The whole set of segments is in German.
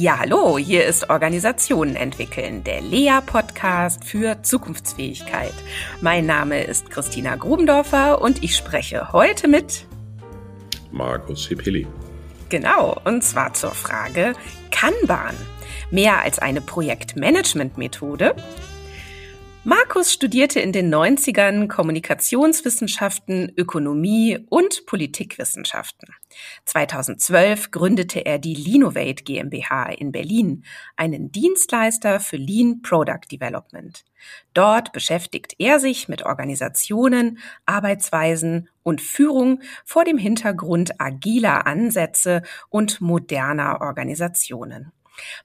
Ja, hallo, hier ist Organisationen entwickeln, der Lea-Podcast für Zukunftsfähigkeit. Mein Name ist Christina Grubendorfer und ich spreche heute mit Markus Hipili. Genau, und zwar zur Frage Kanban. Mehr als eine Projektmanagement-Methode? Markus studierte in den 90ern Kommunikationswissenschaften, Ökonomie und Politikwissenschaften. 2012 gründete er die Linovate GmbH in Berlin, einen Dienstleister für Lean Product Development. Dort beschäftigt er sich mit Organisationen, Arbeitsweisen und Führung vor dem Hintergrund agiler Ansätze und moderner Organisationen.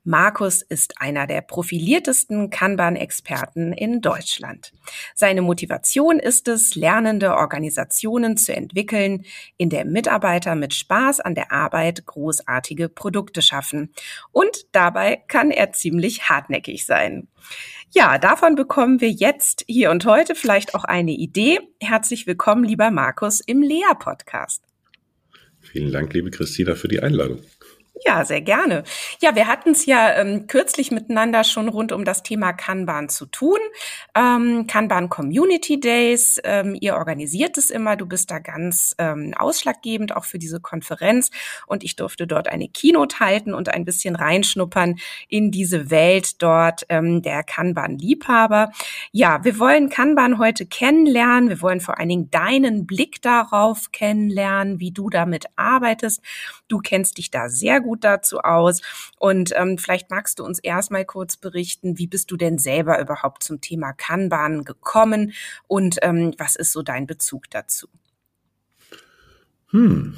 Markus ist einer der profiliertesten Kanban-Experten in Deutschland. Seine Motivation ist es, lernende Organisationen zu entwickeln, in der Mitarbeiter mit Spaß an der Arbeit großartige Produkte schaffen. Und dabei kann er ziemlich hartnäckig sein. Ja, davon bekommen wir jetzt hier und heute vielleicht auch eine Idee. Herzlich willkommen, lieber Markus, im Lea-Podcast. Vielen Dank, liebe Christina, für die Einladung. Ja, sehr gerne. Ja, wir hatten es ja ähm, kürzlich miteinander schon rund um das Thema Kanban zu tun. Ähm, Kanban Community Days, ähm, ihr organisiert es immer. Du bist da ganz ähm, ausschlaggebend auch für diese Konferenz. Und ich durfte dort eine Keynote halten und ein bisschen reinschnuppern in diese Welt dort ähm, der Kanban-Liebhaber. Ja, wir wollen Kanban heute kennenlernen. Wir wollen vor allen Dingen deinen Blick darauf kennenlernen, wie du damit arbeitest. Du kennst dich da sehr gut dazu aus. Und ähm, vielleicht magst du uns erstmal kurz berichten, wie bist du denn selber überhaupt zum Thema Kanban gekommen und ähm, was ist so dein Bezug dazu? Hm,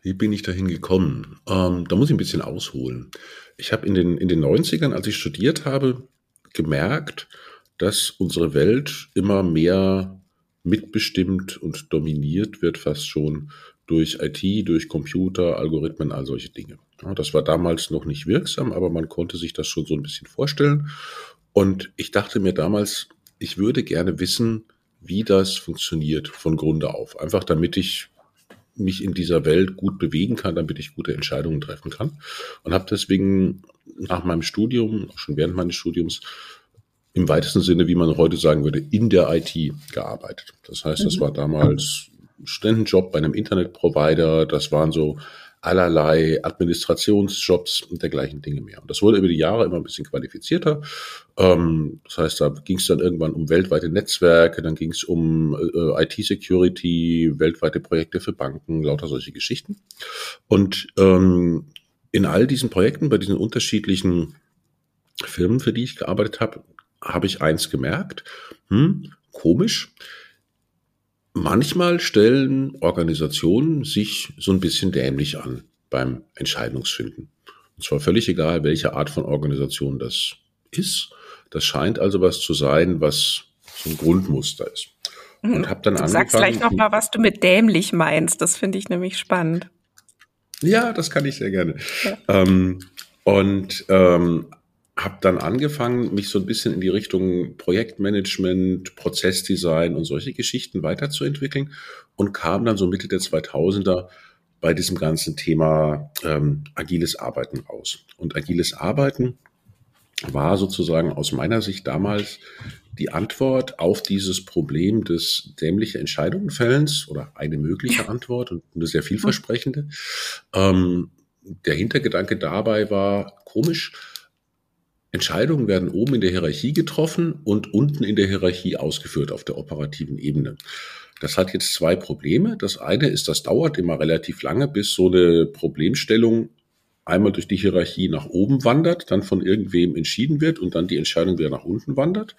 wie bin ich dahin gekommen? Ähm, da muss ich ein bisschen ausholen. Ich habe in den, in den 90ern, als ich studiert habe, gemerkt, dass unsere Welt immer mehr mitbestimmt und dominiert wird, fast schon durch IT, durch Computer, Algorithmen, all solche Dinge. Ja, das war damals noch nicht wirksam, aber man konnte sich das schon so ein bisschen vorstellen. Und ich dachte mir damals, ich würde gerne wissen, wie das funktioniert von Grunde auf. Einfach damit ich mich in dieser Welt gut bewegen kann, damit ich gute Entscheidungen treffen kann. Und habe deswegen nach meinem Studium, schon während meines Studiums, im weitesten Sinne, wie man heute sagen würde, in der IT gearbeitet. Das heißt, das mhm. war damals Studentenjob bei einem Internetprovider. Das waren so allerlei Administrationsjobs und dergleichen Dinge mehr. Und das wurde über die Jahre immer ein bisschen qualifizierter. Ähm, das heißt, da ging es dann irgendwann um weltweite Netzwerke, dann ging es um äh, IT-Security, weltweite Projekte für Banken, lauter solche Geschichten. Und ähm, in all diesen Projekten, bei diesen unterschiedlichen Firmen, für die ich gearbeitet habe, habe ich eins gemerkt. Hm, komisch manchmal stellen Organisationen sich so ein bisschen dämlich an beim Entscheidungsfinden. Und zwar völlig egal, welche Art von Organisation das ist. Das scheint also was zu sein, was so ein Grundmuster ist. Und hab dann du sagst gleich noch mal, was du mit dämlich meinst. Das finde ich nämlich spannend. Ja, das kann ich sehr gerne. Ja. Ähm, und ähm, habe dann angefangen, mich so ein bisschen in die Richtung Projektmanagement, Prozessdesign und solche Geschichten weiterzuentwickeln und kam dann so Mitte der 2000er bei diesem ganzen Thema ähm, agiles Arbeiten raus. Und agiles Arbeiten war sozusagen aus meiner Sicht damals die Antwort auf dieses Problem des dämlichen Entscheidungenfällens oder eine mögliche Antwort und eine sehr vielversprechende. Ähm, der Hintergedanke dabei war komisch, Entscheidungen werden oben in der Hierarchie getroffen und unten in der Hierarchie ausgeführt auf der operativen Ebene. Das hat jetzt zwei Probleme. Das eine ist, das dauert immer relativ lange, bis so eine Problemstellung einmal durch die Hierarchie nach oben wandert, dann von irgendwem entschieden wird und dann die Entscheidung wieder nach unten wandert.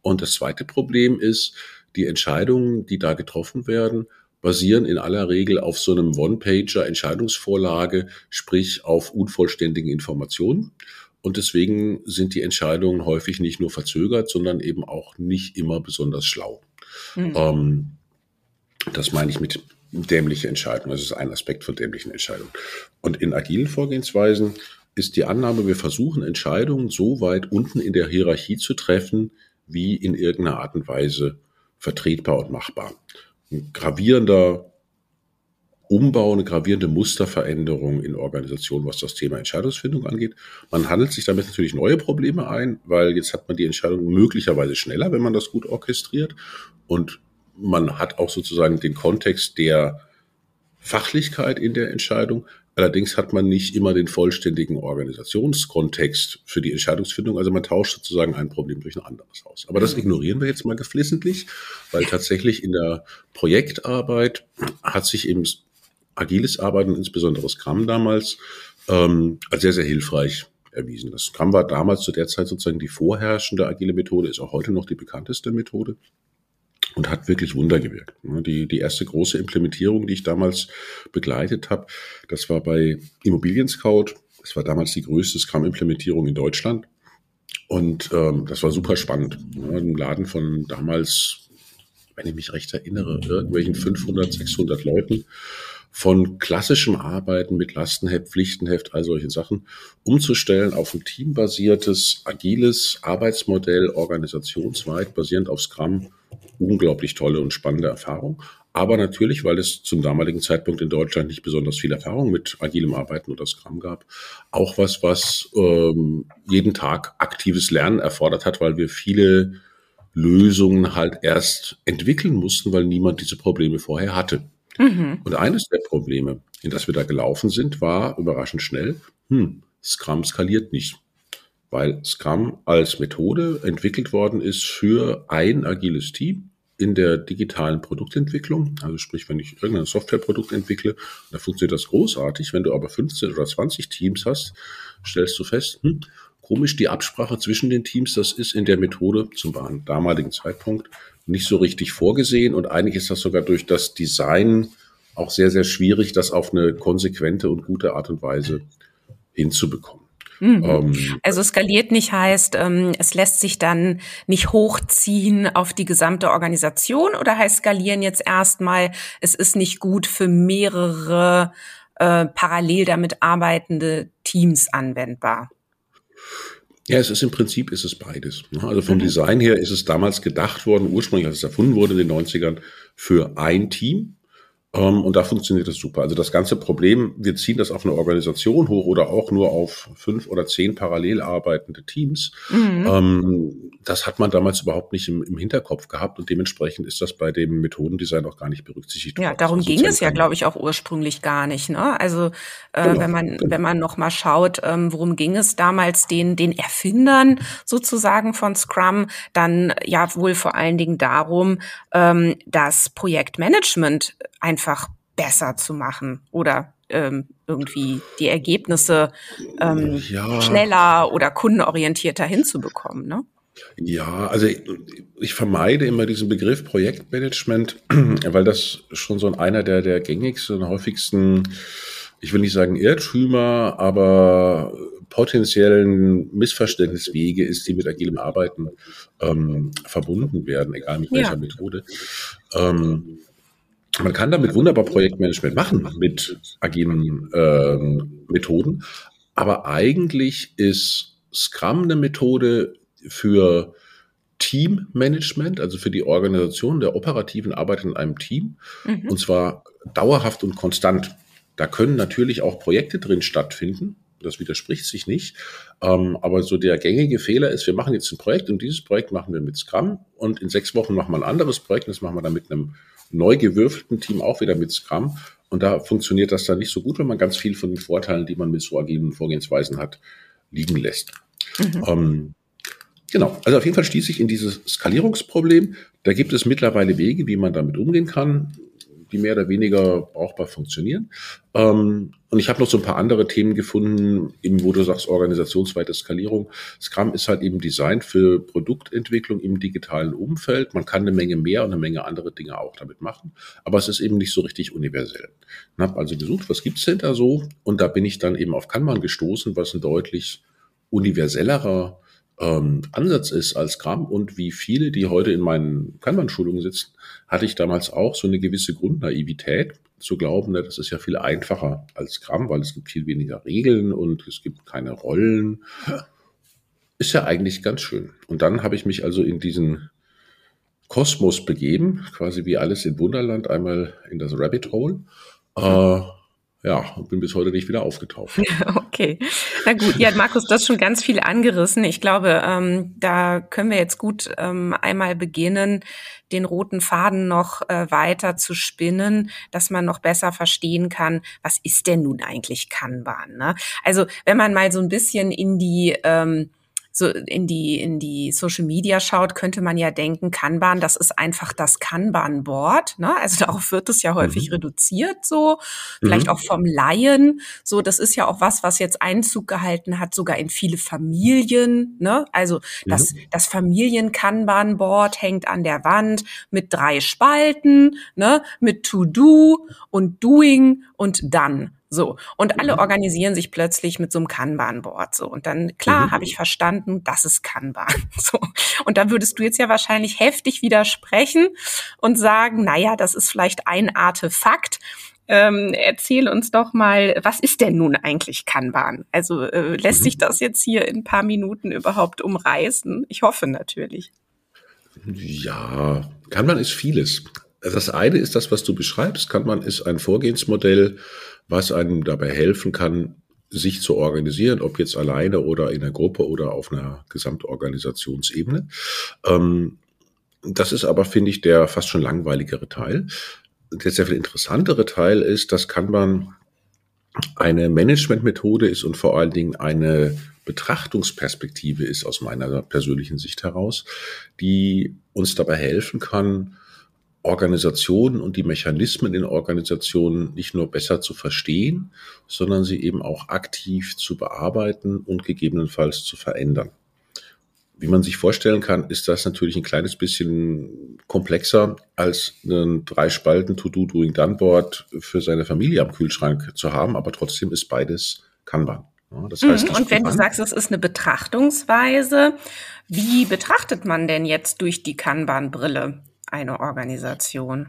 Und das zweite Problem ist, die Entscheidungen, die da getroffen werden, basieren in aller Regel auf so einem One-Pager Entscheidungsvorlage, sprich auf unvollständigen Informationen. Und deswegen sind die Entscheidungen häufig nicht nur verzögert, sondern eben auch nicht immer besonders schlau. Mhm. Ähm, das meine ich mit dämliche Entscheidungen. Das ist ein Aspekt von dämlichen Entscheidungen. Und in agilen Vorgehensweisen ist die Annahme, wir versuchen Entscheidungen so weit unten in der Hierarchie zu treffen, wie in irgendeiner Art und Weise vertretbar und machbar. Ein gravierender Umbau, eine gravierende Musterveränderung in Organisationen, was das Thema Entscheidungsfindung angeht. Man handelt sich damit natürlich neue Probleme ein, weil jetzt hat man die Entscheidung möglicherweise schneller, wenn man das gut orchestriert. Und man hat auch sozusagen den Kontext der Fachlichkeit in der Entscheidung. Allerdings hat man nicht immer den vollständigen Organisationskontext für die Entscheidungsfindung. Also man tauscht sozusagen ein Problem durch ein anderes aus. Aber das ignorieren wir jetzt mal geflissentlich, weil tatsächlich in der Projektarbeit hat sich eben agiles Arbeiten, insbesondere Scrum damals, ähm, als sehr, sehr hilfreich erwiesen. Das Scrum war damals zu der Zeit sozusagen die vorherrschende agile Methode, ist auch heute noch die bekannteste Methode und hat wirklich Wunder gewirkt. Die, die erste große Implementierung, die ich damals begleitet habe, das war bei Immobilien Scout. Das war damals die größte Scrum-Implementierung in Deutschland. Und ähm, das war super spannend. Ja, Ein Laden von damals, wenn ich mich recht erinnere, irgendwelchen 500, 600 Leuten von klassischem Arbeiten mit Lastenheft, Pflichtenheft, all solchen Sachen umzustellen auf ein teambasiertes, agiles Arbeitsmodell, organisationsweit, basierend auf Scrum unglaublich tolle und spannende Erfahrung. Aber natürlich, weil es zum damaligen Zeitpunkt in Deutschland nicht besonders viel Erfahrung mit agilem Arbeiten oder Scrum gab, auch was, was ähm, jeden Tag aktives Lernen erfordert hat, weil wir viele Lösungen halt erst entwickeln mussten, weil niemand diese Probleme vorher hatte. Mhm. Und eines der Probleme, in das wir da gelaufen sind, war überraschend schnell, hm, Scrum skaliert nicht weil Scrum als Methode entwickelt worden ist für ein agiles Team in der digitalen Produktentwicklung. Also sprich, wenn ich irgendein Softwareprodukt entwickle, da funktioniert das großartig. Wenn du aber 15 oder 20 Teams hast, stellst du fest, hm, komisch, die Absprache zwischen den Teams, das ist in der Methode zum damaligen Zeitpunkt nicht so richtig vorgesehen und eigentlich ist das sogar durch das Design auch sehr, sehr schwierig, das auf eine konsequente und gute Art und Weise hinzubekommen. Mhm. Ähm, also skaliert nicht heißt, ähm, es lässt sich dann nicht hochziehen auf die gesamte Organisation oder heißt skalieren jetzt erstmal, es ist nicht gut für mehrere äh, parallel damit arbeitende Teams anwendbar? Ja, es ist im Prinzip ist es beides. Ne? Also vom mhm. Design her ist es damals gedacht worden, ursprünglich als es erfunden wurde in den 90ern, für ein Team. Ähm, und da funktioniert das super. Also das ganze Problem, wir ziehen das auf eine Organisation hoch oder auch nur auf fünf oder zehn parallel arbeitende Teams. Mhm. Ähm, das hat man damals überhaupt nicht im, im, Hinterkopf gehabt und dementsprechend ist das bei dem Methodendesign auch gar nicht berücksichtigt. Ja, darum also ging es ja, glaube ich, auch ursprünglich gar nicht. Ne? Also äh, genau, wenn man genau. wenn man noch mal schaut, ähm, worum ging es damals den den Erfindern sozusagen von Scrum, dann ja wohl vor allen Dingen darum, ähm, das Projektmanagement einfach besser zu machen oder ähm, irgendwie die Ergebnisse ähm, ja. schneller oder kundenorientierter hinzubekommen. Ne? Ja, also ich, ich, vermeide immer diesen Begriff Projektmanagement, weil das schon so einer der, der gängigsten und häufigsten, ich will nicht sagen Irrtümer, aber potenziellen Missverständniswege ist, die mit agilem Arbeiten ähm, verbunden werden, egal mit welcher ja. Methode. Ähm, man kann damit wunderbar Projektmanagement machen mit agilen ähm, Methoden, aber eigentlich ist Scrum eine Methode für Teammanagement, also für die Organisation der operativen Arbeit in einem Team, mhm. und zwar dauerhaft und konstant. Da können natürlich auch Projekte drin stattfinden. Das widerspricht sich nicht. Ähm, aber so der gängige Fehler ist, wir machen jetzt ein Projekt und dieses Projekt machen wir mit Scrum und in sechs Wochen machen wir ein anderes Projekt und das machen wir dann mit einem neu gewürfelten Team auch wieder mit Scrum. Und da funktioniert das dann nicht so gut, wenn man ganz viel von den Vorteilen, die man mit so agilen Vorgehensweisen hat, liegen lässt. Mhm. Ähm, genau, also auf jeden Fall stieß ich in dieses Skalierungsproblem. Da gibt es mittlerweile Wege, wie man damit umgehen kann die mehr oder weniger brauchbar funktionieren. Ähm, und ich habe noch so ein paar andere Themen gefunden, eben wo du sagst, organisationsweite Skalierung. Scrum ist halt eben Design für Produktentwicklung im digitalen Umfeld. Man kann eine Menge mehr und eine Menge andere Dinge auch damit machen, aber es ist eben nicht so richtig universell. Ich habe also gesucht, was gibt's denn da so? Und da bin ich dann eben auf Kanban gestoßen, was ein deutlich universellerer ähm, Ansatz ist als Scrum und wie viele, die heute in meinen Kanban-Schulungen sitzen, hatte ich damals auch so eine gewisse Grundnaivität zu glauben, ne, das ist ja viel einfacher als Scrum, weil es gibt viel weniger Regeln und es gibt keine Rollen. Ist ja eigentlich ganz schön. Und dann habe ich mich also in diesen Kosmos begeben, quasi wie alles in Wunderland, einmal in das Rabbit Hole Äh, ja, und bin bis heute nicht wieder aufgetaucht. Okay, na gut. Ja, Markus, du hast schon ganz viel angerissen. Ich glaube, ähm, da können wir jetzt gut ähm, einmal beginnen, den roten Faden noch äh, weiter zu spinnen, dass man noch besser verstehen kann, was ist denn nun eigentlich Kanban? Ne? Also wenn man mal so ein bisschen in die ähm, so in die, in die Social Media schaut, könnte man ja denken, Kanban, das ist einfach das Kanban-Board. Ne? Also darauf wird es ja häufig mhm. reduziert, so. Vielleicht mhm. auch vom Laien. So, das ist ja auch was, was jetzt Einzug gehalten hat, sogar in viele Familien. Ne? Also das, mhm. das Familien-Kanban-Board hängt an der Wand mit drei Spalten, ne? mit To-Do und Doing und Done. So. Und alle mhm. organisieren sich plötzlich mit so einem Kanban-Board. So. Und dann, klar, mhm. habe ich verstanden, das ist Kanban. So. Und da würdest du jetzt ja wahrscheinlich heftig widersprechen und sagen, naja, das ist vielleicht ein Artefakt. Ähm, erzähl uns doch mal, was ist denn nun eigentlich Kanban? Also äh, lässt mhm. sich das jetzt hier in ein paar Minuten überhaupt umreißen? Ich hoffe natürlich. Ja, Kanban ist vieles. Das eine ist das, was du beschreibst. Kanban ist ein Vorgehensmodell, was einem dabei helfen kann, sich zu organisieren, ob jetzt alleine oder in einer Gruppe oder auf einer Gesamtorganisationsebene. Ähm, das ist aber, finde ich, der fast schon langweiligere Teil. Der sehr viel interessantere Teil ist, das kann man eine Managementmethode ist und vor allen Dingen eine Betrachtungsperspektive ist aus meiner persönlichen Sicht heraus, die uns dabei helfen kann, Organisationen und die Mechanismen in Organisationen nicht nur besser zu verstehen, sondern sie eben auch aktiv zu bearbeiten und gegebenenfalls zu verändern. Wie man sich vorstellen kann, ist das natürlich ein kleines bisschen komplexer als ein drei Spalten To-Do Doing Done Board für seine Familie am Kühlschrank zu haben, aber trotzdem ist beides Kanban. Ja, das heißt, mhm, und wenn du sagst, es ist eine Betrachtungsweise, wie betrachtet man denn jetzt durch die Kanban-Brille eine Organisation?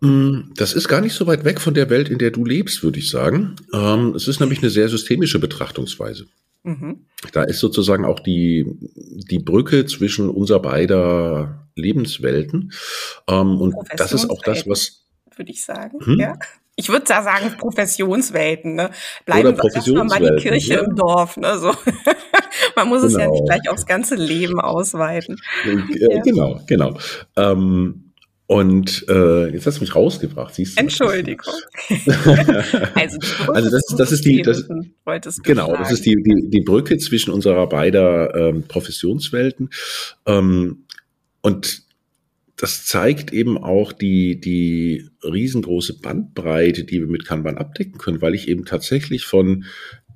Mm, das ist gar nicht so weit weg von der Welt, in der du lebst, würde ich sagen. Ähm, es ist nämlich eine sehr systemische Betrachtungsweise. Mhm. Da ist sozusagen auch die, die Brücke zwischen unser beider Lebenswelten. Ähm, und das ist auch das, was. Würde ich sagen, hm? ja. Ich würde da sagen Professionswelten. Ne? Bleiben wir erstmal mal die Kirche ja. im Dorf. Ne? So. Man muss genau. es ja nicht gleich aufs ganze Leben ausweiten. Ja. Genau, genau. Ähm, und äh, jetzt hast du mich rausgebracht, siehst du? Entschuldigung. also, also das, das ist die, das, genau, das ist die, die, die Brücke zwischen unserer beider ähm, Professionswelten. Ähm, und das zeigt eben auch die, die riesengroße Bandbreite, die wir mit Kanban abdecken können, weil ich eben tatsächlich von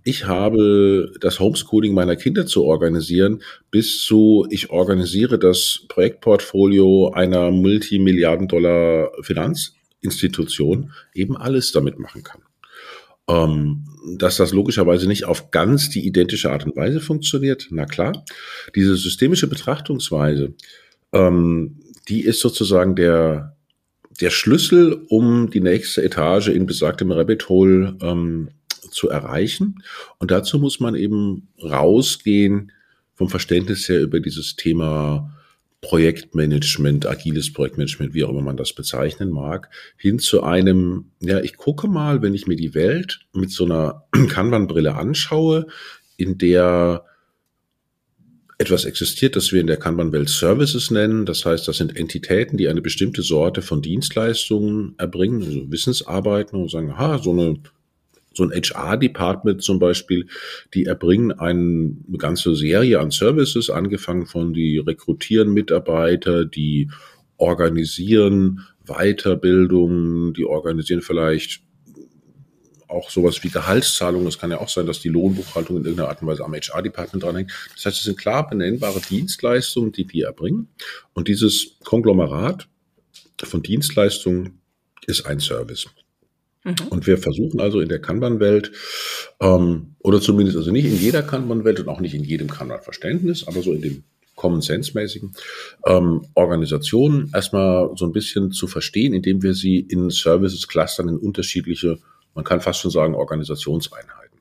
ich habe das Homeschooling meiner Kinder zu organisieren, bis zu ich organisiere das Projektportfolio einer Multimilliarden-Dollar Finanzinstitution, eben alles damit machen kann. Ähm, dass das logischerweise nicht auf ganz die identische Art und Weise funktioniert, na klar. Diese systemische Betrachtungsweise, ähm, die ist sozusagen der, der Schlüssel, um die nächste Etage in besagtem Rabbit Hole ähm, zu erreichen. Und dazu muss man eben rausgehen vom Verständnis her über dieses Thema Projektmanagement, agiles Projektmanagement, wie auch immer man das bezeichnen mag, hin zu einem, ja, ich gucke mal, wenn ich mir die Welt mit so einer Kanban-Brille anschaue, in der etwas existiert, das wir in der Kanban-Welt Services nennen. Das heißt, das sind Entitäten, die eine bestimmte Sorte von Dienstleistungen erbringen, also Wissensarbeiten und sagen, aha, so eine so ein HR-Department zum Beispiel, die erbringen eine ganze Serie an Services, angefangen von die rekrutieren Mitarbeiter, die organisieren Weiterbildung, die organisieren vielleicht auch sowas wie Gehaltszahlungen. Es kann ja auch sein, dass die Lohnbuchhaltung in irgendeiner Art und Weise am HR-Department dranhängt. Das heißt, es sind klar benennbare Dienstleistungen, die die erbringen. Und dieses Konglomerat von Dienstleistungen ist ein Service. Mhm. Und wir versuchen also in der Kanban-Welt, ähm, oder zumindest also nicht in jeder Kanban-Welt und auch nicht in jedem Kanban-Verständnis, aber so in dem Common Sense-mäßigen ähm, Organisationen erstmal so ein bisschen zu verstehen, indem wir sie in Services clustern in unterschiedliche, man kann fast schon sagen, Organisationseinheiten.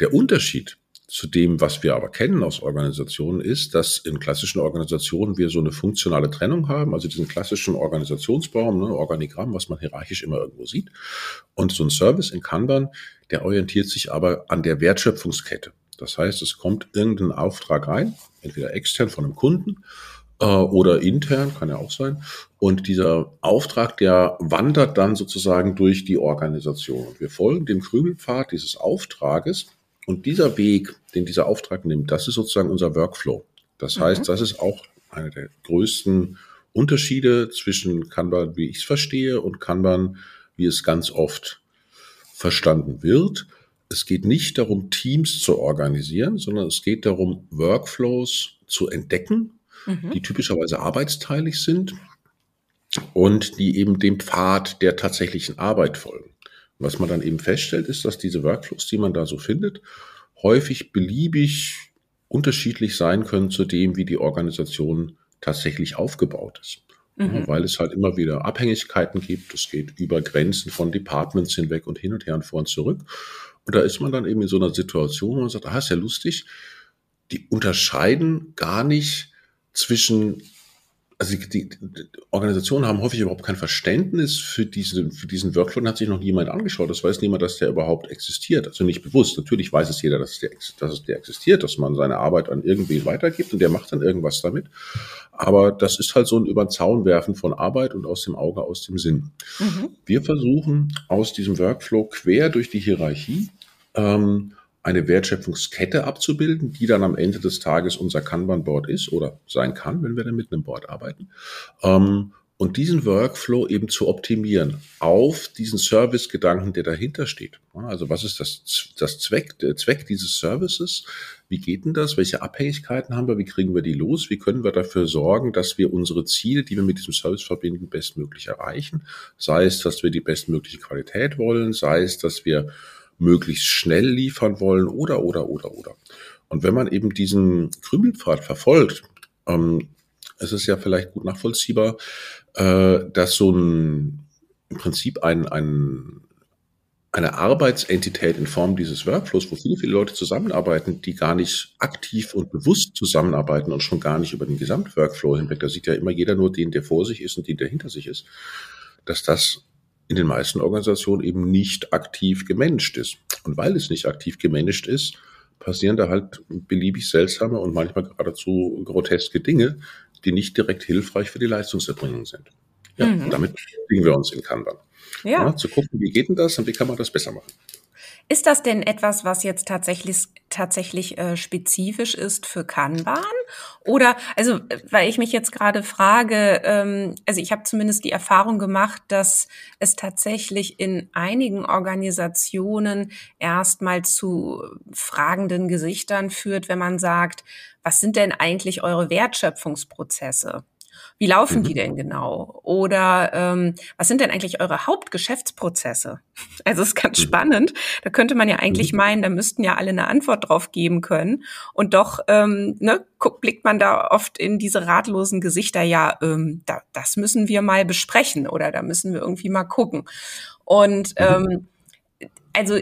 Der Unterschied zu dem, was wir aber kennen aus Organisationen, ist, dass in klassischen Organisationen wir so eine funktionale Trennung haben, also diesen klassischen Organisationsbaum, ne, Organigramm, was man hierarchisch immer irgendwo sieht. Und so ein Service in Kanban, der orientiert sich aber an der Wertschöpfungskette. Das heißt, es kommt irgendein Auftrag rein, entweder extern von einem Kunden äh, oder intern, kann ja auch sein. Und dieser Auftrag, der wandert dann sozusagen durch die Organisation. Wir folgen dem Krümelpfad dieses Auftrages. Und dieser Weg, den dieser Auftrag nimmt, das ist sozusagen unser Workflow. Das heißt, mhm. das ist auch einer der größten Unterschiede zwischen Kanban, wie ich es verstehe, und Kanban, wie es ganz oft verstanden wird. Es geht nicht darum, Teams zu organisieren, sondern es geht darum, Workflows zu entdecken, mhm. die typischerweise arbeitsteilig sind und die eben dem Pfad der tatsächlichen Arbeit folgen. Was man dann eben feststellt, ist, dass diese Workflows, die man da so findet, häufig beliebig unterschiedlich sein können zu dem, wie die Organisation tatsächlich aufgebaut ist. Mhm. Ja, weil es halt immer wieder Abhängigkeiten gibt. Es geht über Grenzen von Departments hinweg und hin und her und vor und zurück. Und da ist man dann eben in so einer Situation, wo man sagt, ah, ist ja lustig, die unterscheiden gar nicht zwischen also die, die, Organisationen haben häufig überhaupt kein Verständnis für diesen, für diesen Workflow hat sich noch niemand angeschaut. Das weiß niemand, dass der überhaupt existiert. Also nicht bewusst. Natürlich weiß es jeder, dass der, dass es der existiert, dass man seine Arbeit an irgendwie weitergibt und der macht dann irgendwas damit. Aber das ist halt so ein über den Zaun werfen von Arbeit und aus dem Auge, aus dem Sinn. Mhm. Wir versuchen aus diesem Workflow quer durch die Hierarchie ähm, eine Wertschöpfungskette abzubilden, die dann am Ende des Tages unser Kanban-Board ist oder sein kann, wenn wir dann mit einem Board arbeiten. Ähm, und diesen Workflow eben zu optimieren auf diesen Service-Gedanken, der dahinter steht. Also was ist das, das Zweck, der Zweck dieses Services? Wie geht denn das? Welche Abhängigkeiten haben wir? Wie kriegen wir die los? Wie können wir dafür sorgen, dass wir unsere Ziele, die wir mit diesem Service verbinden, bestmöglich erreichen? Sei es, dass wir die bestmögliche Qualität wollen, sei es, dass wir möglichst schnell liefern wollen oder, oder, oder, oder. Und wenn man eben diesen Krümelpfad verfolgt, ähm, es ist ja vielleicht gut nachvollziehbar, äh, dass so ein im Prinzip ein, ein, eine Arbeitsentität in Form dieses Workflows, wo viele, viele Leute zusammenarbeiten, die gar nicht aktiv und bewusst zusammenarbeiten und schon gar nicht über den Gesamtworkflow hinweg, da sieht ja immer jeder nur den, der vor sich ist und den, der hinter sich ist, dass das in den meisten Organisationen eben nicht aktiv gemanagt ist. Und weil es nicht aktiv gemanagt ist, passieren da halt beliebig seltsame und manchmal geradezu groteske Dinge, die nicht direkt hilfreich für die Leistungserbringung sind. Ja, mhm. damit kriegen wir uns in Kanban. Ja. ja. Zu gucken, wie geht denn das und wie kann man das besser machen. Ist das denn etwas, was jetzt tatsächlich tatsächlich äh, spezifisch ist für Kanban? Oder also, weil ich mich jetzt gerade frage, ähm, also ich habe zumindest die Erfahrung gemacht, dass es tatsächlich in einigen Organisationen erstmal zu fragenden Gesichtern führt, wenn man sagt, was sind denn eigentlich eure Wertschöpfungsprozesse? Wie laufen mhm. die denn genau? Oder ähm, was sind denn eigentlich eure Hauptgeschäftsprozesse? Also es ist ganz mhm. spannend. Da könnte man ja eigentlich mhm. meinen, da müssten ja alle eine Antwort drauf geben können. Und doch ähm, ne, guckt, blickt man da oft in diese ratlosen Gesichter, ja, ähm, da, das müssen wir mal besprechen oder da müssen wir irgendwie mal gucken. Und mhm. ähm, also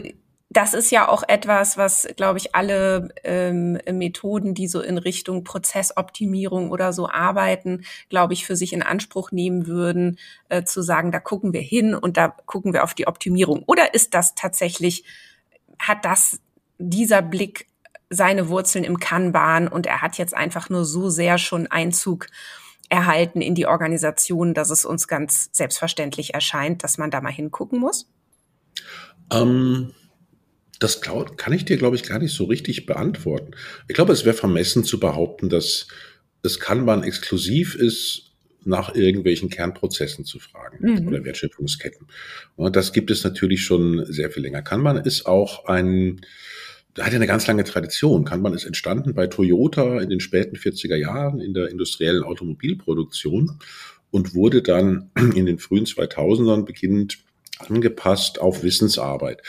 das ist ja auch etwas, was, glaube ich, alle ähm, Methoden, die so in Richtung Prozessoptimierung oder so arbeiten, glaube ich, für sich in Anspruch nehmen würden, äh, zu sagen, da gucken wir hin und da gucken wir auf die Optimierung. Oder ist das tatsächlich, hat das dieser Blick seine Wurzeln im Kanban und er hat jetzt einfach nur so sehr schon Einzug erhalten in die Organisation, dass es uns ganz selbstverständlich erscheint, dass man da mal hingucken muss? Ähm das kann ich dir, glaube ich, gar nicht so richtig beantworten. Ich glaube, es wäre vermessen zu behaupten, dass es Kanban exklusiv ist, nach irgendwelchen Kernprozessen zu fragen mhm. oder Wertschöpfungsketten. Und das gibt es natürlich schon sehr viel länger. Kanban ist auch ein, hat ja eine ganz lange Tradition. Kanban ist entstanden bei Toyota in den späten 40er Jahren in der industriellen Automobilproduktion und wurde dann in den frühen 2000ern beginnend angepasst auf Wissensarbeit.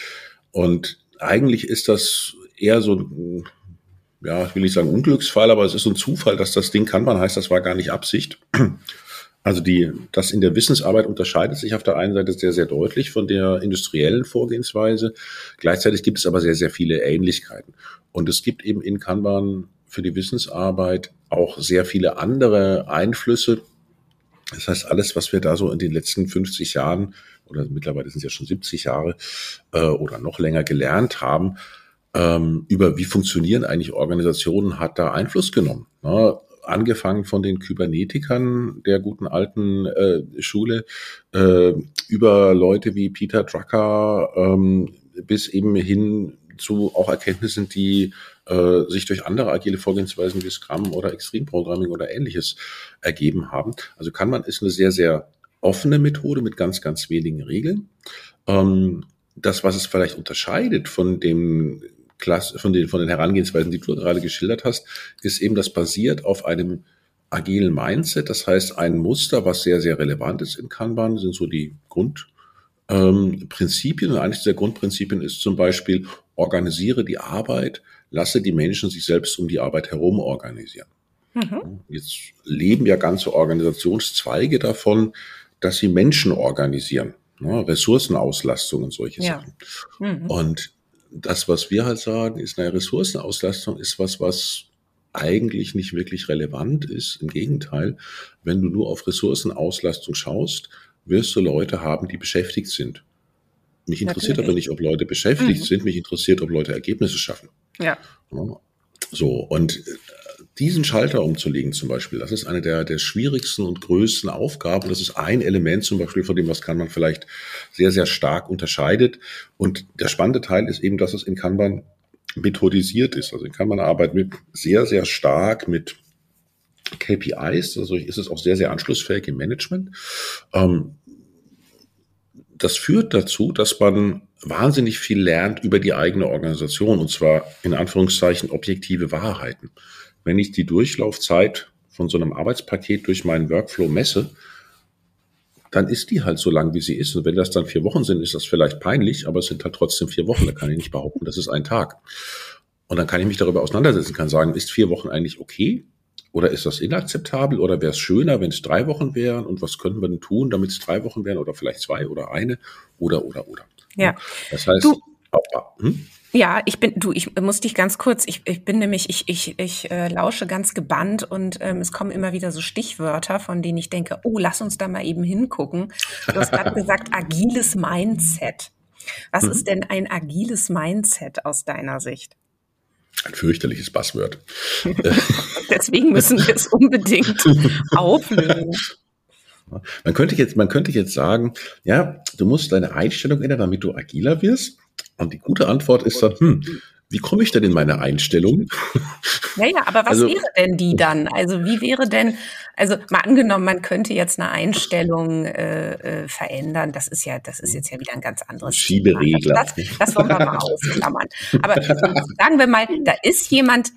Und eigentlich ist das eher so ein, ja, ich will nicht sagen Unglücksfall, aber es ist so ein Zufall, dass das Ding kann man heißt, das war gar nicht Absicht. Also die, das in der Wissensarbeit unterscheidet sich auf der einen Seite sehr, sehr deutlich von der industriellen Vorgehensweise. Gleichzeitig gibt es aber sehr, sehr viele Ähnlichkeiten. Und es gibt eben in Kanban für die Wissensarbeit auch sehr viele andere Einflüsse. Das heißt, alles, was wir da so in den letzten 50 Jahren oder mittlerweile sind es ja schon 70 Jahre äh, oder noch länger gelernt haben, ähm, über wie funktionieren eigentlich Organisationen, hat da Einfluss genommen. Ne? angefangen von den Kybernetikern der guten alten äh, Schule äh, über Leute wie Peter Drucker ähm, bis eben hin zu auch Erkenntnissen, die äh, sich durch andere agile Vorgehensweisen wie Scrum oder Extreme Programming oder ähnliches ergeben haben. Also kann man ist eine sehr, sehr offene Methode mit ganz, ganz wenigen Regeln. Ähm, das, was es vielleicht unterscheidet von dem Klasse, von den, von den Herangehensweisen, die du gerade geschildert hast, ist eben, das basiert auf einem agilen Mindset. Das heißt, ein Muster, was sehr, sehr relevant ist in Kanban, sind so die Grundprinzipien. Ähm, und eines der Grundprinzipien ist zum Beispiel, organisiere die Arbeit, lasse die Menschen sich selbst um die Arbeit herum organisieren. Mhm. Jetzt leben ja ganze Organisationszweige davon, dass sie Menschen organisieren. Ne, Ressourcenauslastung und solche ja. Sachen. Mhm. Und das, was wir halt sagen, ist, eine Ressourcenauslastung ist was, was eigentlich nicht wirklich relevant ist. Im Gegenteil, wenn du nur auf Ressourcenauslastung schaust, wirst du Leute haben, die beschäftigt sind. Mich interessiert okay. aber nicht, ob Leute beschäftigt mhm. sind, mich interessiert, ob Leute Ergebnisse schaffen. Ja. So, und diesen Schalter umzulegen zum Beispiel, das ist eine der, der schwierigsten und größten Aufgaben. Das ist ein Element zum Beispiel von dem, was Kanban vielleicht sehr, sehr stark unterscheidet. Und der spannende Teil ist eben, dass es in Kanban methodisiert ist. Also in Kanban arbeitet mit sehr, sehr stark mit KPIs, also ist es auch sehr, sehr anschlussfähig im Management. Ähm, das führt dazu, dass man wahnsinnig viel lernt über die eigene Organisation und zwar in Anführungszeichen objektive Wahrheiten wenn ich die Durchlaufzeit von so einem Arbeitspaket durch meinen Workflow messe, dann ist die halt so lang, wie sie ist. Und wenn das dann vier Wochen sind, ist das vielleicht peinlich, aber es sind halt trotzdem vier Wochen. Da kann ich nicht behaupten, das ist ein Tag. Und dann kann ich mich darüber auseinandersetzen, kann sagen, ist vier Wochen eigentlich okay? Oder ist das inakzeptabel? Oder wäre es schöner, wenn es drei Wochen wären? Und was können wir denn tun, damit es drei Wochen wären? Oder vielleicht zwei oder eine? Oder, oder, oder. Ja. Das heißt, du, hm? Ja, ich bin, du, ich muss dich ganz kurz, ich, ich bin nämlich, ich, ich, ich äh, lausche ganz gebannt und ähm, es kommen immer wieder so Stichwörter, von denen ich denke, oh, lass uns da mal eben hingucken. Du hast gerade gesagt, agiles Mindset. Was mhm. ist denn ein agiles Mindset aus deiner Sicht? Ein fürchterliches Passwort. Deswegen müssen wir es unbedingt auflösen. Man könnte jetzt, man könnte jetzt sagen, ja, du musst deine Einstellung ändern, damit du agiler wirst. Und die gute Antwort ist dann, hm, wie komme ich denn in meine Einstellung? Ja, ja, aber was also, wäre denn die dann? Also wie wäre denn, also mal angenommen, man könnte jetzt eine Einstellung äh, äh, verändern, das ist ja, das ist jetzt ja wieder ein ganz anderes Schieberegler. Das, das, das wollen wir mal ausklammern. Aber sagen wir mal, da ist jemand,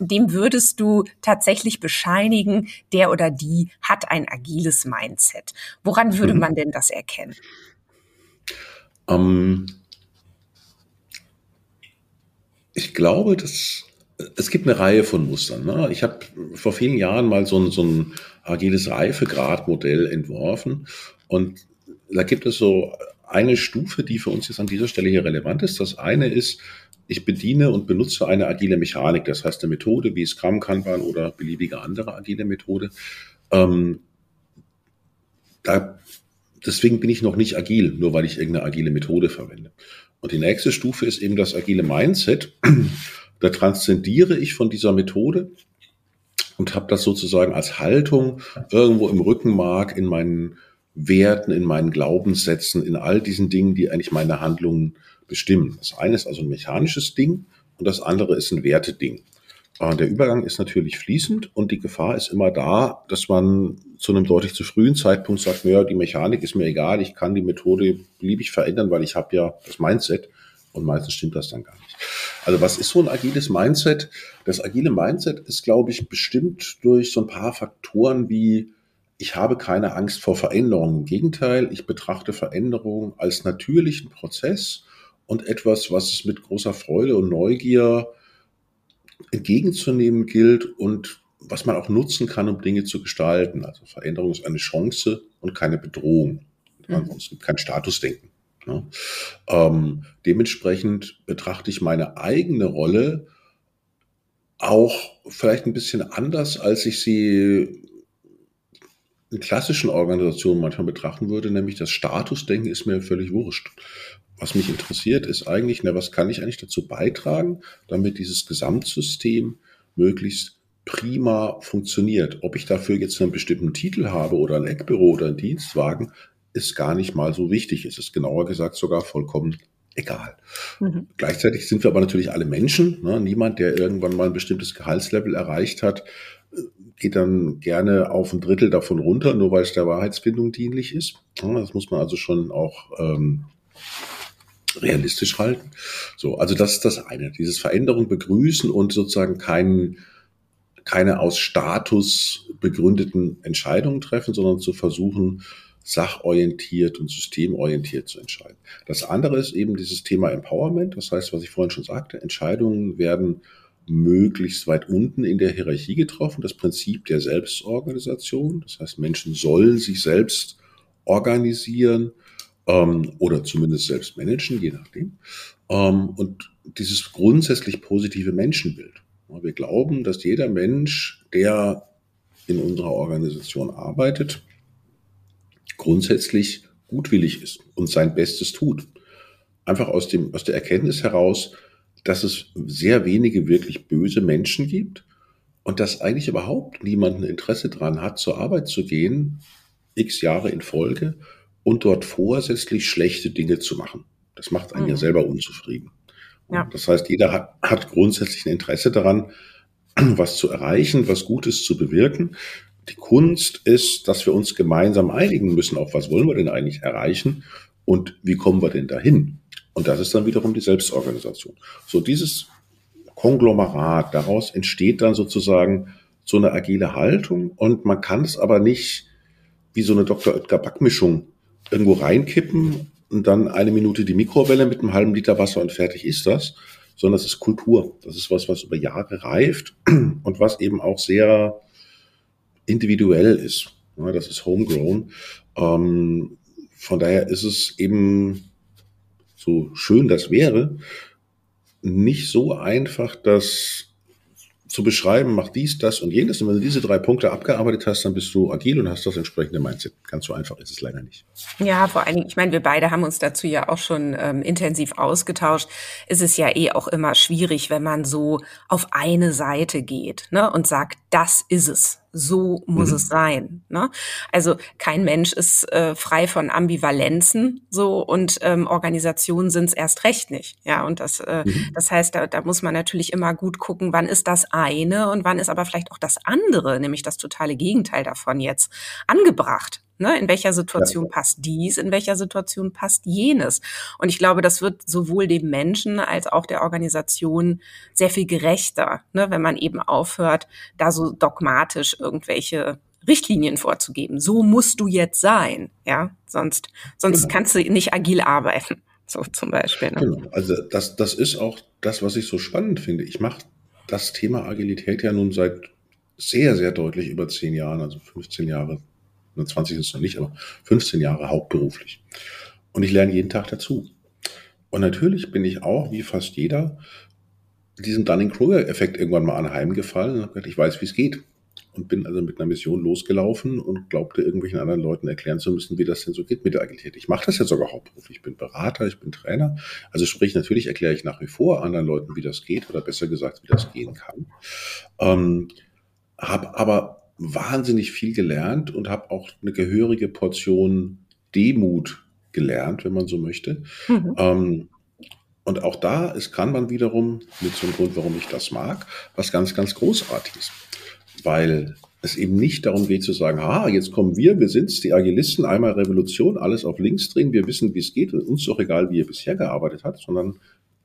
dem würdest du tatsächlich bescheinigen, der oder die hat ein agiles Mindset. Woran würde mhm. man denn das erkennen? Ähm, ich glaube, dass es gibt eine Reihe von Mustern. Ne? Ich habe vor vielen Jahren mal so ein, so ein agiles Reifegradmodell entworfen und da gibt es so eine Stufe, die für uns jetzt an dieser Stelle hier relevant ist. Das eine ist, ich bediene und benutze eine agile Mechanik, das heißt eine Methode wie Scrum, Kanban oder beliebige andere agile Methode. Ähm, da, deswegen bin ich noch nicht agil, nur weil ich irgendeine agile Methode verwende. Und die nächste Stufe ist eben das agile Mindset. Da transzendiere ich von dieser Methode und habe das sozusagen als Haltung irgendwo im Rückenmark, in meinen Werten, in meinen Glaubenssätzen, in all diesen Dingen, die eigentlich meine Handlungen bestimmen. Das eine ist also ein mechanisches Ding und das andere ist ein Werteding. Äh, der Übergang ist natürlich fließend und die Gefahr ist immer da, dass man zu einem deutlich zu frühen Zeitpunkt sagt, naja, die Mechanik ist mir egal, ich kann die Methode beliebig verändern, weil ich habe ja das Mindset und meistens stimmt das dann gar nicht. Also was ist so ein agiles Mindset? Das agile Mindset ist, glaube ich, bestimmt durch so ein paar Faktoren wie ich habe keine Angst vor Veränderungen. Im Gegenteil, ich betrachte Veränderungen als natürlichen Prozess und etwas, was es mit großer Freude und Neugier entgegenzunehmen gilt und was man auch nutzen kann, um Dinge zu gestalten. Also Veränderung ist eine Chance und keine Bedrohung. Mhm. Es gibt kein Statusdenken. Ne? Ähm, dementsprechend betrachte ich meine eigene Rolle auch vielleicht ein bisschen anders, als ich sie klassischen Organisationen manchmal betrachten würde, nämlich das Statusdenken ist mir völlig wurscht. Was mich interessiert, ist eigentlich, na, was kann ich eigentlich dazu beitragen, damit dieses Gesamtsystem möglichst prima funktioniert. Ob ich dafür jetzt einen bestimmten Titel habe oder ein Eckbüro oder einen Dienstwagen, ist gar nicht mal so wichtig. Es ist genauer gesagt sogar vollkommen egal. Mhm. Gleichzeitig sind wir aber natürlich alle Menschen. Ne? Niemand, der irgendwann mal ein bestimmtes Gehaltslevel erreicht hat, geht dann gerne auf ein Drittel davon runter, nur weil es der Wahrheitsfindung dienlich ist. Das muss man also schon auch ähm, realistisch halten. So, also das ist das eine. Dieses Veränderung begrüßen und sozusagen keinen keine aus Status begründeten Entscheidungen treffen, sondern zu versuchen, sachorientiert und systemorientiert zu entscheiden. Das andere ist eben dieses Thema Empowerment. Das heißt, was ich vorhin schon sagte, Entscheidungen werden möglichst weit unten in der Hierarchie getroffen. Das Prinzip der Selbstorganisation. Das heißt, Menschen sollen sich selbst organisieren ähm, oder zumindest selbst managen, je nachdem. Ähm, und dieses grundsätzlich positive Menschenbild. Wir glauben, dass jeder Mensch, der in unserer Organisation arbeitet, grundsätzlich gutwillig ist und sein Bestes tut. Einfach aus, dem, aus der Erkenntnis heraus, dass es sehr wenige wirklich böse Menschen gibt und dass eigentlich überhaupt niemand ein Interesse daran hat, zur Arbeit zu gehen, x Jahre in Folge und dort vorsätzlich schlechte Dinge zu machen. Das macht einen mhm. ja selber unzufrieden. Ja. Das heißt, jeder hat, hat grundsätzlich ein Interesse daran, was zu erreichen, was Gutes zu bewirken. Die Kunst ist, dass wir uns gemeinsam einigen müssen, auf was wollen wir denn eigentlich erreichen und wie kommen wir denn dahin? Und das ist dann wiederum die Selbstorganisation. So dieses Konglomerat, daraus entsteht dann sozusagen so eine agile Haltung und man kann es aber nicht wie so eine Dr. Oetker Backmischung irgendwo reinkippen und dann eine Minute die Mikrowelle mit einem halben Liter Wasser und fertig ist das, sondern es ist Kultur. Das ist was, was über Jahre reift und was eben auch sehr individuell ist. Das ist homegrown. Ähm, von daher ist es eben so schön das wäre, nicht so einfach, das zu beschreiben, mach dies, das und jenes. Und wenn du diese drei Punkte abgearbeitet hast, dann bist du agil und hast das entsprechende Mindset. Ganz so einfach ist es leider nicht. Ja, vor allen Dingen, ich meine, wir beide haben uns dazu ja auch schon ähm, intensiv ausgetauscht. Es ist ja eh auch immer schwierig, wenn man so auf eine Seite geht ne, und sagt, das ist es so muss mhm. es sein. Ne? Also kein Mensch ist äh, frei von Ambivalenzen so und ähm, Organisationen sind es erst recht nicht. Ja, und das, äh, mhm. das heißt, da, da muss man natürlich immer gut gucken, wann ist das eine und wann ist aber vielleicht auch das andere, nämlich das totale Gegenteil davon jetzt angebracht. Ne? In welcher Situation ja. passt dies, in welcher Situation passt jenes? Und ich glaube, das wird sowohl dem Menschen als auch der Organisation sehr viel gerechter, ne? wenn man eben aufhört, da so dogmatisch irgendwelche Richtlinien vorzugeben. So musst du jetzt sein, ja, sonst, sonst genau. kannst du nicht agil arbeiten, so zum Beispiel. Ne? Genau. Also das, das ist auch das, was ich so spannend finde. Ich mache das Thema Agilität ja nun seit sehr, sehr deutlich über zehn Jahren, also 15 Jahre 20 ist es noch nicht, aber 15 Jahre hauptberuflich. Und ich lerne jeden Tag dazu. Und natürlich bin ich auch, wie fast jeder, diesen Dunning-Kruger-Effekt irgendwann mal anheimgefallen und habe gedacht, ich weiß, wie es geht. Und bin also mit einer Mission losgelaufen und glaubte irgendwelchen anderen Leuten erklären zu müssen, wie das denn so geht mit der Agilität. Ich mache das ja sogar hauptberuflich. Ich bin Berater, ich bin Trainer. Also sprich, natürlich erkläre ich nach wie vor anderen Leuten, wie das geht oder besser gesagt, wie das gehen kann. Ähm, habe aber wahnsinnig viel gelernt und habe auch eine gehörige Portion Demut gelernt, wenn man so möchte. Mhm. Ähm, und auch da ist Kanban wiederum mit so einem Grund, warum ich das mag, was ganz, ganz Großartiges. Weil es eben nicht darum geht zu sagen, ah, jetzt kommen wir, wir sind's, die Agilisten, einmal Revolution, alles auf links drehen, wir wissen, wie es geht und uns doch egal, wie ihr bisher gearbeitet habt, sondern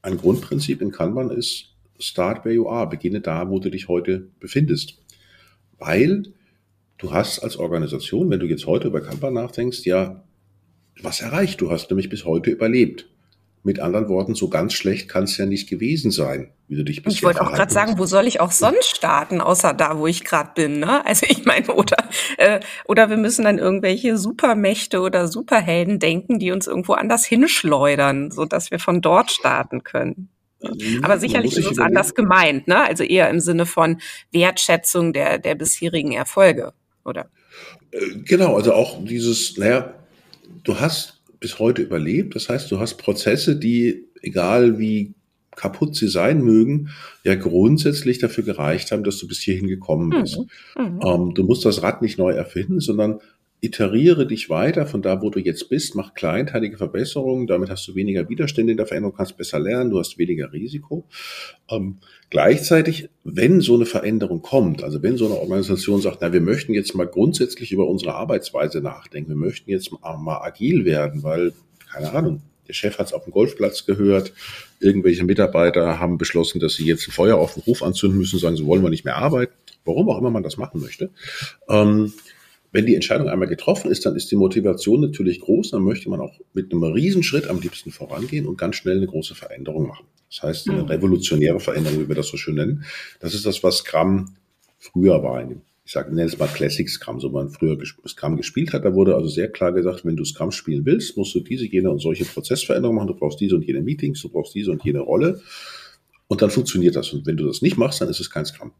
ein Grundprinzip in Kanban ist, start where you are, beginne da, wo du dich heute befindest weil du hast als Organisation, wenn du jetzt heute über Kanban nachdenkst, ja, was erreicht. Du hast nämlich bis heute überlebt. Mit anderen Worten, so ganz schlecht kann es ja nicht gewesen sein. wie du dich Ich wollte auch gerade sagen, wo soll ich auch sonst starten, außer da, wo ich gerade bin. Ne? Also ich meine, oder, äh, oder wir müssen an irgendwelche Supermächte oder Superhelden denken, die uns irgendwo anders hinschleudern, so dass wir von dort starten können. Aber sicherlich ist es anders gemeint, ne? Also eher im Sinne von Wertschätzung der, der bisherigen Erfolge, oder? Äh, genau, also auch dieses, naja, du hast bis heute überlebt, das heißt, du hast Prozesse, die, egal wie kaputt sie sein mögen, ja grundsätzlich dafür gereicht haben, dass du bis hierhin gekommen bist. Mhm. Mhm. Ähm, du musst das Rad nicht neu erfinden, sondern iteriere dich weiter von da, wo du jetzt bist, mach kleinteilige Verbesserungen, damit hast du weniger Widerstände in der Veränderung, kannst besser lernen, du hast weniger Risiko. Ähm, gleichzeitig, wenn so eine Veränderung kommt, also wenn so eine Organisation sagt, na, wir möchten jetzt mal grundsätzlich über unsere Arbeitsweise nachdenken, wir möchten jetzt mal, mal agil werden, weil, keine Ahnung, der Chef hat es auf dem Golfplatz gehört. Irgendwelche Mitarbeiter haben beschlossen, dass sie jetzt ein Feuer auf den Hof anzünden müssen, sagen, so wollen wir nicht mehr arbeiten. Warum auch immer man das machen möchte. Ähm, wenn die Entscheidung einmal getroffen ist, dann ist die Motivation natürlich groß. Dann möchte man auch mit einem Riesenschritt am liebsten vorangehen und ganz schnell eine große Veränderung machen. Das heißt, eine mhm. revolutionäre Veränderung, wie wir das so schön nennen. Das ist das, was Scrum früher war ich sage, nenne es mal Classic Scrum, so man früher Scrum gespielt hat. Da wurde also sehr klar gesagt, wenn du Scrum spielen willst, musst du diese, jene und solche Prozessveränderungen machen. Du brauchst diese und jene Meetings, du brauchst diese und jene Rolle. Und dann funktioniert das. Und wenn du das nicht machst, dann ist es kein Scrum.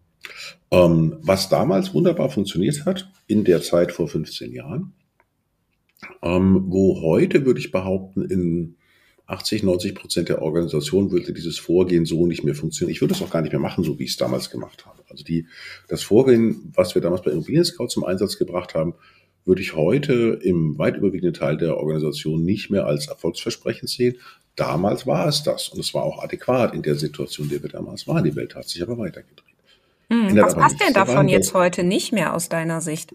Ähm, was damals wunderbar funktioniert hat, in der Zeit vor 15 Jahren, ähm, wo heute, würde ich behaupten, in 80, 90 Prozent der Organisation würde dieses Vorgehen so nicht mehr funktionieren. Ich würde es auch gar nicht mehr machen, so wie ich es damals gemacht habe. Also die, das Vorgehen, was wir damals bei Immobilien Scout zum Einsatz gebracht haben, würde ich heute im weit überwiegenden Teil der Organisation nicht mehr als erfolgsversprechend sehen. Damals war es das und es war auch adäquat in der Situation, in der wir damals waren. Die Welt hat sich aber weitergedreht. Hm, was passt denn davon jetzt heute nicht mehr aus deiner Sicht?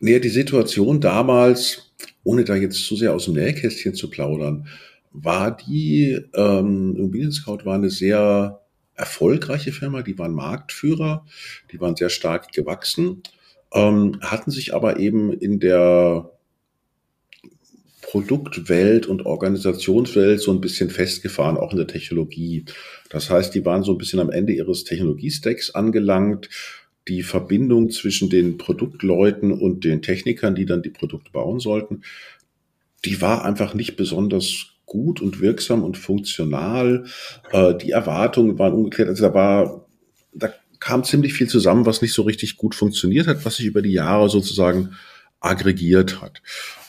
Naja, die Situation damals ohne da jetzt zu sehr aus dem Nähkästchen zu plaudern, war die ähm, Immobilien Scout war eine sehr erfolgreiche Firma, die waren Marktführer, die waren sehr stark gewachsen, ähm, hatten sich aber eben in der Produktwelt und Organisationswelt so ein bisschen festgefahren, auch in der Technologie. Das heißt, die waren so ein bisschen am Ende ihres Technologiestacks angelangt, die Verbindung zwischen den Produktleuten und den Technikern, die dann die Produkte bauen sollten, die war einfach nicht besonders gut und wirksam und funktional. Äh, die Erwartungen waren ungeklärt. Also da war, da kam ziemlich viel zusammen, was nicht so richtig gut funktioniert hat, was sich über die Jahre sozusagen aggregiert hat.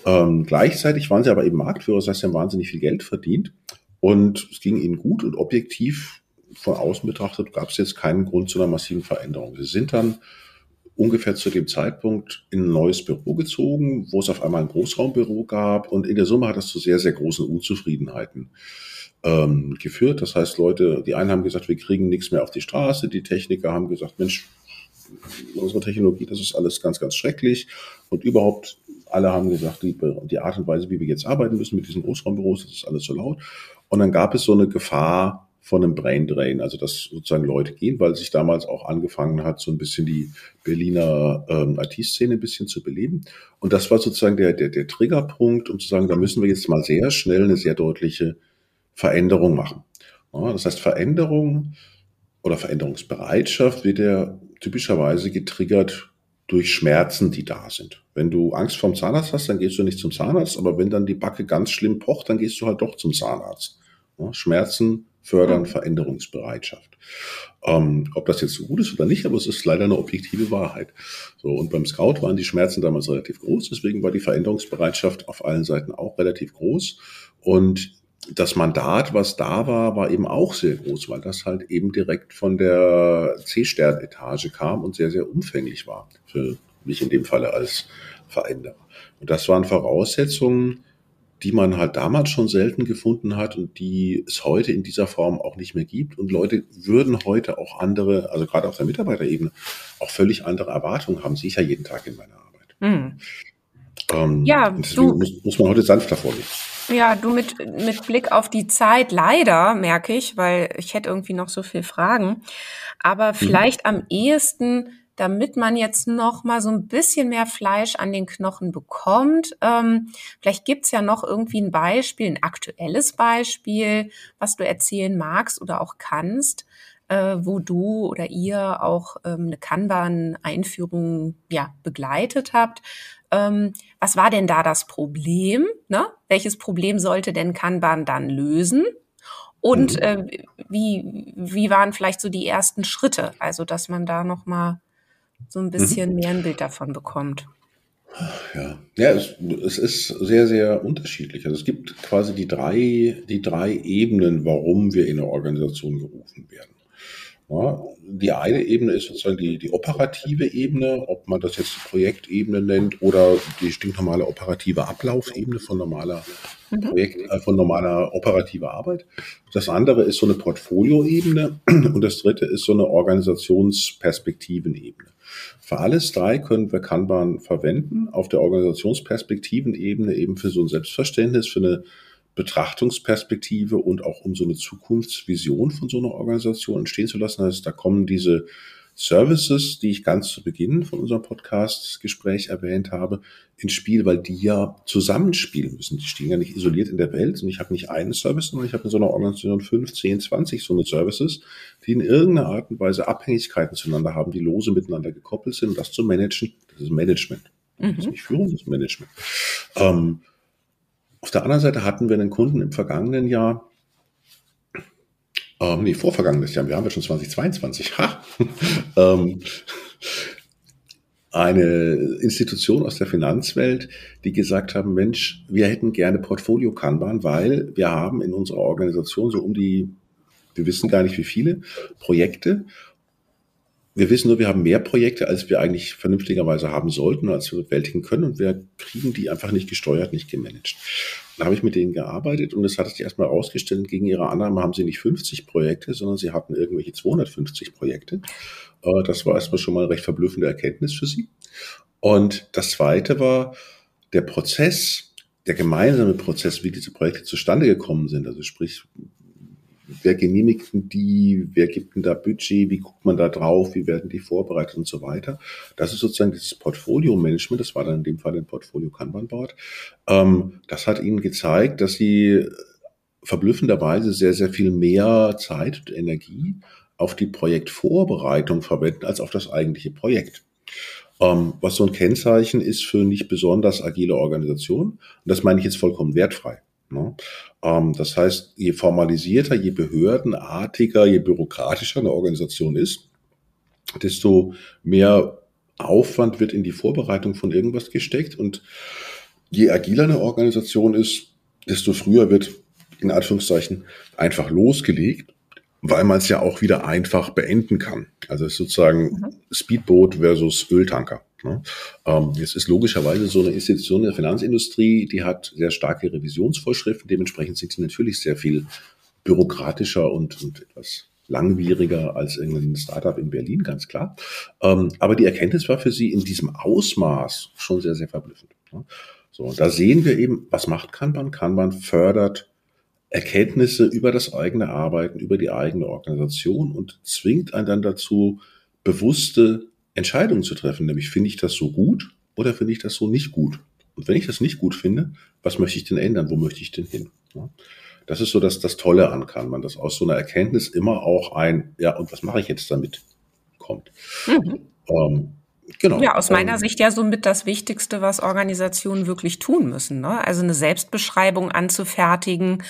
Ähm, gleichzeitig waren sie aber eben Marktführer, das heißt, sie haben wahnsinnig viel Geld verdient und es ging ihnen gut und objektiv von außen betrachtet gab es jetzt keinen Grund zu einer massiven Veränderung. Sie sind dann ungefähr zu dem Zeitpunkt in ein neues Büro gezogen, wo es auf einmal ein Großraumbüro gab und in der Summe hat das zu sehr, sehr großen Unzufriedenheiten ähm, geführt. Das heißt, Leute, die einen haben gesagt, wir kriegen nichts mehr auf die Straße, die Techniker haben gesagt, Mensch, unsere Technologie, das ist alles ganz, ganz schrecklich und überhaupt alle haben gesagt, die, die Art und Weise, wie wir jetzt arbeiten müssen mit diesen Großraumbüros, das ist alles so laut. Und dann gab es so eine Gefahr, von einem Brain Drain, also dass sozusagen Leute gehen, weil sich damals auch angefangen hat, so ein bisschen die Berliner ähm, IT-Szene ein bisschen zu beleben. Und das war sozusagen der, der, der Triggerpunkt, um zu sagen, da müssen wir jetzt mal sehr schnell eine sehr deutliche Veränderung machen. Ja, das heißt, Veränderung oder Veränderungsbereitschaft wird ja typischerweise getriggert durch Schmerzen, die da sind. Wenn du Angst vorm Zahnarzt hast, dann gehst du nicht zum Zahnarzt, aber wenn dann die Backe ganz schlimm pocht, dann gehst du halt doch zum Zahnarzt. Schmerzen fördern Veränderungsbereitschaft. Ähm, ob das jetzt so gut ist oder nicht, aber es ist leider eine objektive Wahrheit. So, und beim Scout waren die Schmerzen damals relativ groß, deswegen war die Veränderungsbereitschaft auf allen Seiten auch relativ groß. Und das Mandat, was da war, war eben auch sehr groß, weil das halt eben direkt von der C-Stern-Etage kam und sehr, sehr umfänglich war für mich in dem Falle als Veränderer. Und das waren Voraussetzungen, die man halt damals schon selten gefunden hat und die es heute in dieser Form auch nicht mehr gibt. Und Leute würden heute auch andere, also gerade auf der Mitarbeiterebene, auch völlig andere Erwartungen haben. Sehe ich ja jeden Tag in meiner Arbeit. Hm. Ähm, ja, du, muss, muss man heute sanfter vorgehen. Ja, du mit, mit Blick auf die Zeit, leider merke ich, weil ich hätte irgendwie noch so viel Fragen. Aber mhm. vielleicht mhm. am ehesten damit man jetzt noch mal so ein bisschen mehr Fleisch an den Knochen bekommt. Ähm, vielleicht gibt's ja noch irgendwie ein Beispiel, ein aktuelles Beispiel, was du erzählen magst oder auch kannst, äh, wo du oder ihr auch ähm, eine Kanban-Einführung ja, begleitet habt. Ähm, was war denn da das Problem? Ne? Welches Problem sollte denn Kanban dann lösen? Und mhm. äh, wie, wie waren vielleicht so die ersten Schritte? Also, dass man da noch mal so ein mhm. bisschen mhm. mehr ein Bild davon bekommt. Ja, ja es, es, ist sehr, sehr unterschiedlich. Also es gibt quasi die drei, die drei Ebenen, warum wir in eine Organisation gerufen werden. Ja, die eine Ebene ist sozusagen die, die operative Ebene, ob man das jetzt die Projektebene nennt oder die stinknormale operative Ablaufebene von normaler mhm. Projekt, äh, von normaler operativer Arbeit. Das andere ist so eine Portfolioebene und das dritte ist so eine Organisationsperspektivenebene. Für alles drei können wir Kanban verwenden. Auf der Organisationsperspektivenebene eben für so ein Selbstverständnis, für eine Betrachtungsperspektive und auch um so eine Zukunftsvision von so einer Organisation entstehen zu lassen. Heißt, da kommen diese Services, die ich ganz zu Beginn von unserem Podcast-Gespräch erwähnt habe, ins Spiel, weil die ja zusammenspielen müssen. Die stehen ja nicht isoliert in der Welt und ich habe nicht einen Service, sondern ich habe in so einer Organisation 5, 10, 20 so eine Services, die in irgendeiner Art und Weise Abhängigkeiten zueinander haben, die lose miteinander gekoppelt sind. Und das zu managen, das ist Management. Das ist mhm. nicht Führung, das ist Management. Ähm, auf der anderen Seite hatten wir einen Kunden im vergangenen Jahr, ähm, nee, vorvergangenes Jahr, wir haben ja schon 2022, ha, ähm, eine Institution aus der Finanzwelt, die gesagt haben, Mensch, wir hätten gerne Portfolio Kanban, weil wir haben in unserer Organisation so um die, wir wissen gar nicht wie viele Projekte wir wissen nur, wir haben mehr Projekte, als wir eigentlich vernünftigerweise haben sollten, als wir bewältigen können und wir kriegen die einfach nicht gesteuert, nicht gemanagt. Da habe ich mit denen gearbeitet und es hat sich erstmal herausgestellt, gegen ihre Annahme haben sie nicht 50 Projekte, sondern sie hatten irgendwelche 250 Projekte. Äh, das war erstmal schon mal eine recht verblüffende Erkenntnis für sie. Und das zweite war der Prozess, der gemeinsame Prozess, wie diese Projekte zustande gekommen sind. Also sprich, wer genehmigt denn die, wer gibt denn da Budget, wie guckt man da drauf, wie werden die vorbereitet und so weiter. Das ist sozusagen dieses Portfolio-Management, das war dann in dem Fall ein Portfolio Kanban Board. Ähm, das hat ihnen gezeigt, dass sie verblüffenderweise sehr, sehr viel mehr Zeit und Energie auf die Projektvorbereitung verwenden als auf das eigentliche Projekt. Ähm, was so ein Kennzeichen ist für nicht besonders agile Organisationen. Und das meine ich jetzt vollkommen wertfrei. Ne? Ähm, das heißt, je formalisierter, je behördenartiger, je bürokratischer eine Organisation ist, desto mehr Aufwand wird in die Vorbereitung von irgendwas gesteckt und je agiler eine Organisation ist, desto früher wird in Anführungszeichen einfach losgelegt, weil man es ja auch wieder einfach beenden kann. Also es ist sozusagen mhm. Speedboot versus Öltanker. Ne? Ähm, es ist logischerweise so eine Institution der Finanzindustrie, die hat sehr starke Revisionsvorschriften. Dementsprechend sind sie natürlich sehr viel bürokratischer und, und etwas langwieriger als irgendein Startup in Berlin, ganz klar. Ähm, aber die Erkenntnis war für sie in diesem Ausmaß schon sehr, sehr verblüffend. Ne? So, da sehen wir eben, was macht Kanban? Kanban fördert Erkenntnisse über das eigene Arbeiten, über die eigene Organisation und zwingt einen dann dazu, bewusste Entscheidungen zu treffen, nämlich finde ich das so gut oder finde ich das so nicht gut? Und wenn ich das nicht gut finde, was möchte ich denn ändern? Wo möchte ich denn hin? Ja, das ist so dass das Tolle an kann man, dass aus so einer Erkenntnis immer auch ein, ja, und was mache ich jetzt damit kommt. Mhm. Ähm, Genau. Ja, aus meiner ähm, Sicht ja somit das Wichtigste, was Organisationen wirklich tun müssen. Ne? Also eine Selbstbeschreibung anzufertigen,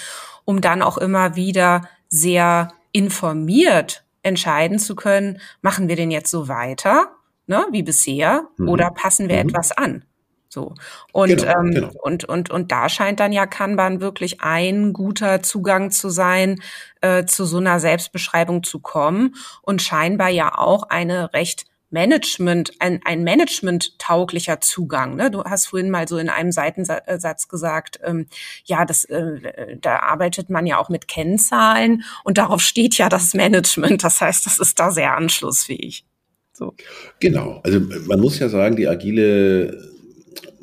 um dann auch immer wieder sehr informiert entscheiden zu können, machen wir den jetzt so weiter ne, wie bisher, mhm. oder passen wir mhm. etwas an? So. Und, genau, ähm, genau. und, und, und da scheint dann ja Kanban wirklich ein guter Zugang zu sein, äh, zu so einer Selbstbeschreibung zu kommen und scheinbar ja auch eine recht Management, ein, ein Management-tauglicher Zugang. Ne? Du hast vorhin mal so in einem Seitensatz gesagt, ähm, ja, das, äh, da arbeitet man ja auch mit Kennzahlen und darauf steht ja das Management. Das heißt, das ist da sehr anschlussfähig. So. Genau. Also man muss ja sagen, die agile,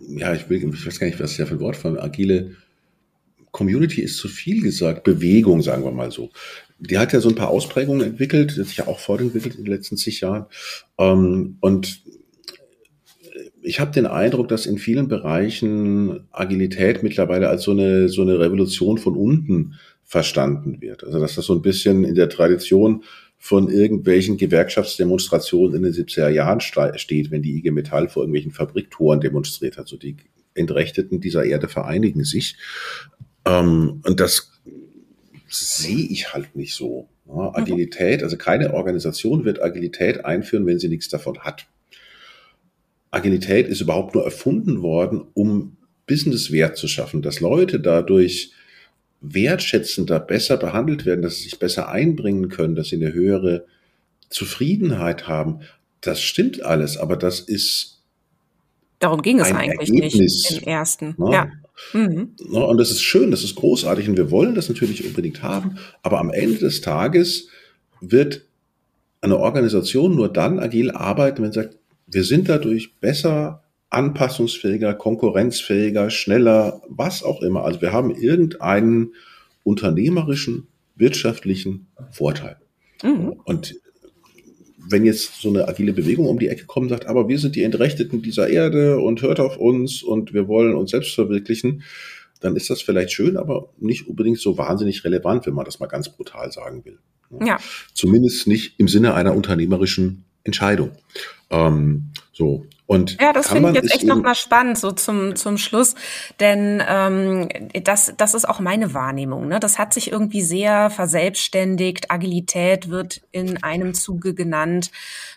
ja, ich will, ich weiß gar nicht, was ist ja für ein Wort von agile Community ist zu viel gesagt, Bewegung, sagen wir mal so. Die hat ja so ein paar Ausprägungen entwickelt, die hat sich ja auch fortentwickelt in den letzten zig Jahren. Ähm, und ich habe den Eindruck, dass in vielen Bereichen Agilität mittlerweile als so eine, so eine Revolution von unten verstanden wird. Also dass das so ein bisschen in der Tradition von irgendwelchen Gewerkschaftsdemonstrationen in den 70er Jahren steht, wenn die IG Metall vor irgendwelchen Fabriktoren demonstriert hat. So die Entrechteten dieser Erde vereinigen sich. Ähm, und das sehe ich halt nicht so. Ja, Agilität, also keine Organisation wird Agilität einführen, wenn sie nichts davon hat. Agilität ist überhaupt nur erfunden worden, um Businesswert zu schaffen, dass Leute dadurch wertschätzender, besser behandelt werden, dass sie sich besser einbringen können, dass sie eine höhere Zufriedenheit haben. Das stimmt alles, aber das ist. Darum ging es eigentlich Ergebnis, nicht im ersten. Ne? Ja. Mhm. Ne? Und das ist schön, das ist großartig und wir wollen das natürlich unbedingt haben, aber am Ende des Tages wird eine Organisation nur dann agil arbeiten, wenn sie sagt, wir sind dadurch besser, anpassungsfähiger, konkurrenzfähiger, schneller, was auch immer. Also wir haben irgendeinen unternehmerischen, wirtschaftlichen Vorteil. Mhm. Und wenn jetzt so eine agile Bewegung um die Ecke kommt und sagt, aber wir sind die Entrechteten dieser Erde und hört auf uns und wir wollen uns selbst verwirklichen, dann ist das vielleicht schön, aber nicht unbedingt so wahnsinnig relevant, wenn man das mal ganz brutal sagen will. Ja. Zumindest nicht im Sinne einer unternehmerischen Entscheidung. Ähm, so. Und ja, das finde ich jetzt echt nochmal spannend, so zum, zum Schluss. Denn ähm, das, das ist auch meine Wahrnehmung. Ne? Das hat sich irgendwie sehr verselbstständigt. Agilität wird in einem Zuge genannt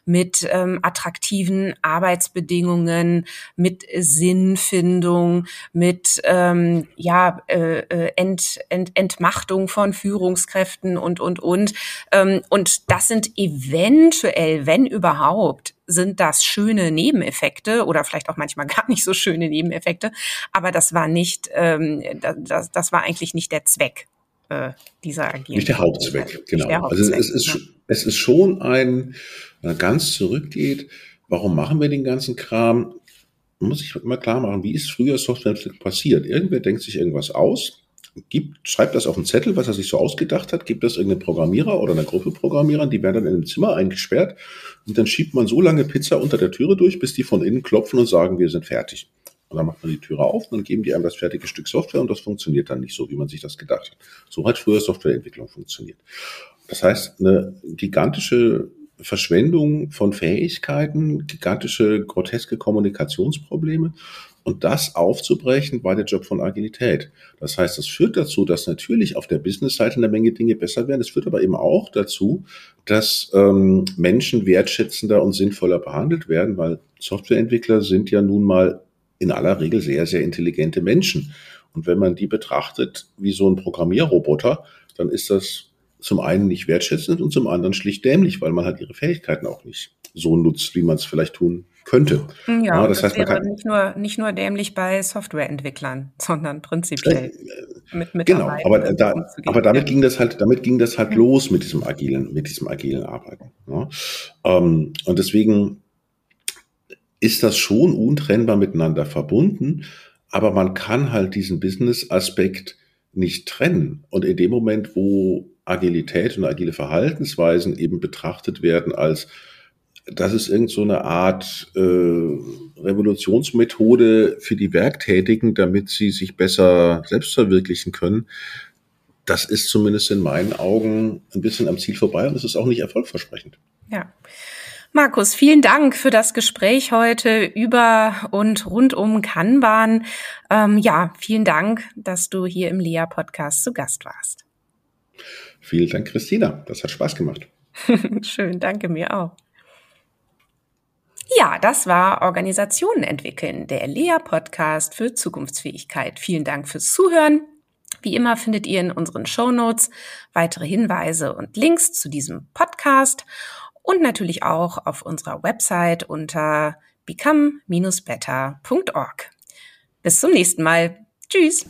mit ähm, attraktiven Arbeitsbedingungen, mit Sinnfindung, mit ähm, ja, äh, äh Ent, Ent, Entmachtung von Führungskräften und, und, und. Ähm, und das sind eventuell, wenn überhaupt, sind das schöne Nebeneffekte oder vielleicht auch manchmal gar nicht so schöne Nebeneffekte, aber das war nicht, ähm, das, das war eigentlich nicht der Zweck äh, dieser Agierung. Nicht der Hauptzweck, genau. Der Hauptzweck, also es ist, ja. es ist schon ein, wenn man ganz zurückgeht, warum machen wir den ganzen Kram? muss ich immer klar machen, wie ist früher Software passiert? Irgendwer denkt sich irgendwas aus, gibt, schreibt das auf einen Zettel, was er sich so ausgedacht hat, gibt das irgendeinem Programmierer oder einer Gruppe Programmierern, die werden dann in einem Zimmer eingesperrt und dann schiebt man so lange Pizza unter der Türe durch, bis die von innen klopfen und sagen, wir sind fertig. Und dann macht man die Türe auf und dann geben die einem das fertige Stück Software und das funktioniert dann nicht so, wie man sich das gedacht hat. So hat früher Softwareentwicklung funktioniert. Das heißt, eine gigantische Verschwendung von Fähigkeiten, gigantische, groteske Kommunikationsprobleme und das aufzubrechen, war der Job von Agilität. Das heißt, das führt dazu, dass natürlich auf der Business-Seite eine Menge Dinge besser werden. Es führt aber eben auch dazu, dass ähm, Menschen wertschätzender und sinnvoller behandelt werden, weil Softwareentwickler sind ja nun mal in aller Regel sehr, sehr intelligente Menschen. Und wenn man die betrachtet wie so ein Programmierroboter, dann ist das zum einen nicht wertschätzend und zum anderen schlicht dämlich, weil man halt ihre Fähigkeiten auch nicht so nutzt, wie man es vielleicht tun könnte. Ja, ja das, das heißt, man kann nicht nur, nicht nur dämlich bei Softwareentwicklern, sondern prinzipiell äh, mit mit Genau, aber, da, aber damit ging das halt, damit ging das halt mhm. los mit diesem agilen, mit diesem agilen Arbeiten. Ja. Ähm, und deswegen ist das schon untrennbar miteinander verbunden, aber man kann halt diesen Business-Aspekt nicht trennen. Und in dem Moment, wo Agilität und agile Verhaltensweisen eben betrachtet werden als das ist irgend so eine Art äh, Revolutionsmethode für die Werktätigen, damit sie sich besser selbst verwirklichen können. Das ist zumindest in meinen Augen ein bisschen am Ziel vorbei und es ist auch nicht erfolgversprechend. Ja. Markus, vielen Dank für das Gespräch heute über und rund um Kanban. Ähm, ja, vielen Dank, dass du hier im Lea-Podcast zu Gast warst. Vielen Dank, Christina. Das hat Spaß gemacht. Schön, danke mir auch. Ja, das war Organisationen entwickeln, der Lea-Podcast für Zukunftsfähigkeit. Vielen Dank fürs Zuhören. Wie immer findet ihr in unseren Show Notes weitere Hinweise und Links zu diesem Podcast und natürlich auch auf unserer Website unter become-better.org. Bis zum nächsten Mal. Tschüss.